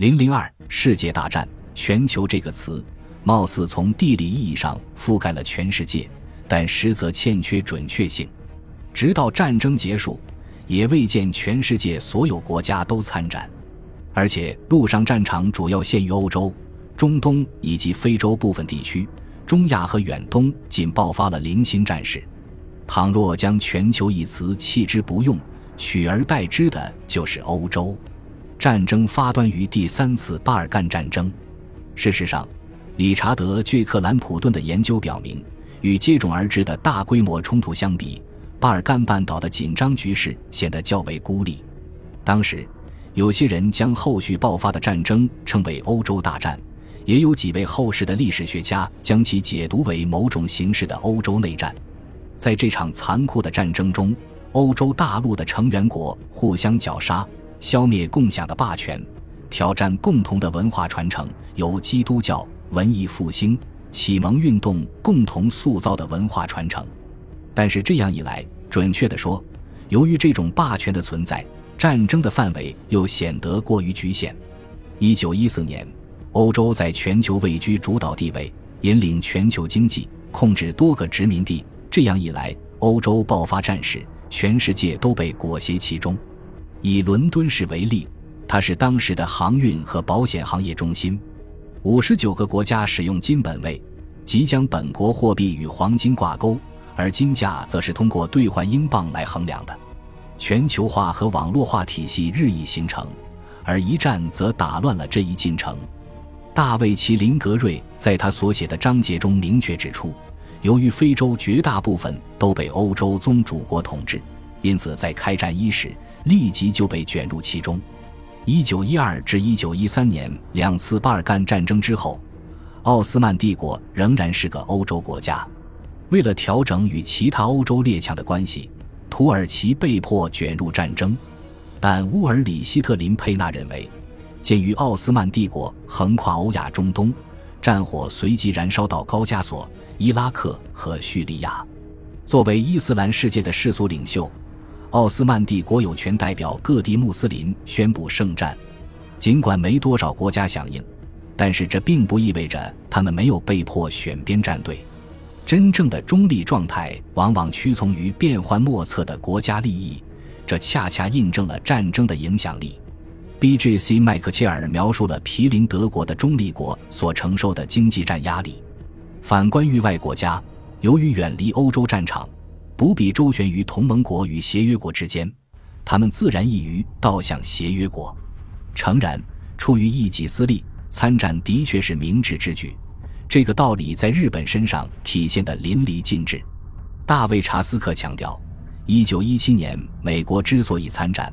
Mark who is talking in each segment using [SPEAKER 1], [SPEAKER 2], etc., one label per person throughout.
[SPEAKER 1] 零零二世界大战，全球这个词貌似从地理意义上覆盖了全世界，但实则欠缺准确性。直到战争结束，也未见全世界所有国家都参战，而且陆上战场主要限于欧洲、中东以及非洲部分地区，中亚和远东仅爆发了零星战事。倘若将“全球”一词弃之不用，取而代之的就是欧洲。战争发端于第三次巴尔干战争。事实上，理查德·巨克兰普顿的研究表明，与接踵而至的大规模冲突相比，巴尔干半岛的紧张局势显得较为孤立。当时，有些人将后续爆发的战争称为“欧洲大战”，也有几位后世的历史学家将其解读为某种形式的欧洲内战。在这场残酷的战争中，欧洲大陆的成员国互相绞杀，消灭共享的霸权，挑战共同的文化传承，由基督教、文艺复兴、启蒙运动共同塑造的文化传承。但是这样一来，准确地说，由于这种霸权的存在，战争的范围又显得过于局限。一九一四年，欧洲在全球位居主导地位，引领全球经济，控制多个殖民地。这样一来，欧洲爆发战事，全世界都被裹挟其中。以伦敦市为例，它是当时的航运和保险行业中心。五十九个国家使用金本位，即将本国货币与黄金挂钩，而金价则是通过兑换英镑来衡量的。全球化和网络化体系日益形成，而一战则打乱了这一进程。大卫·齐林格瑞在他所写的章节中明确指出。由于非洲绝大部分都被欧洲宗主国统治，因此在开战伊始立即就被卷入其中。一九一二至一九一三年两次巴尔干战争之后，奥斯曼帝国仍然是个欧洲国家。为了调整与其他欧洲列强的关系，土耳其被迫卷入战争。但乌尔里希特林佩纳认为，鉴于奥斯曼帝国横跨欧亚中东，战火随即燃烧到高加索。伊拉克和叙利亚，作为伊斯兰世界的世俗领袖，奥斯曼帝国有权代表各地穆斯林宣布圣战。尽管没多少国家响应，但是这并不意味着他们没有被迫选边站队。真正的中立状态往往屈从于变幻莫测的国家利益，这恰恰印证了战争的影响力。B.G.C. 麦克切尔描述了毗邻德国的中立国所承受的经济战压力。反观域外国家，由于远离欧洲战场，不必周旋于同盟国与协约国之间，他们自然易于倒向协约国。诚然，出于一己私利，参战的确是明智之举。这个道理在日本身上体现得淋漓尽致。大卫·查斯克强调，一九一七年美国之所以参战，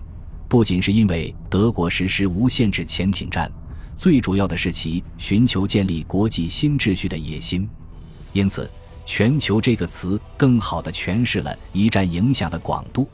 [SPEAKER 1] 不仅是因为德国实施无限制潜艇战。最主要的是其寻求建立国际新秩序的野心，因此，全球这个词更好地诠释了一战影响的广度。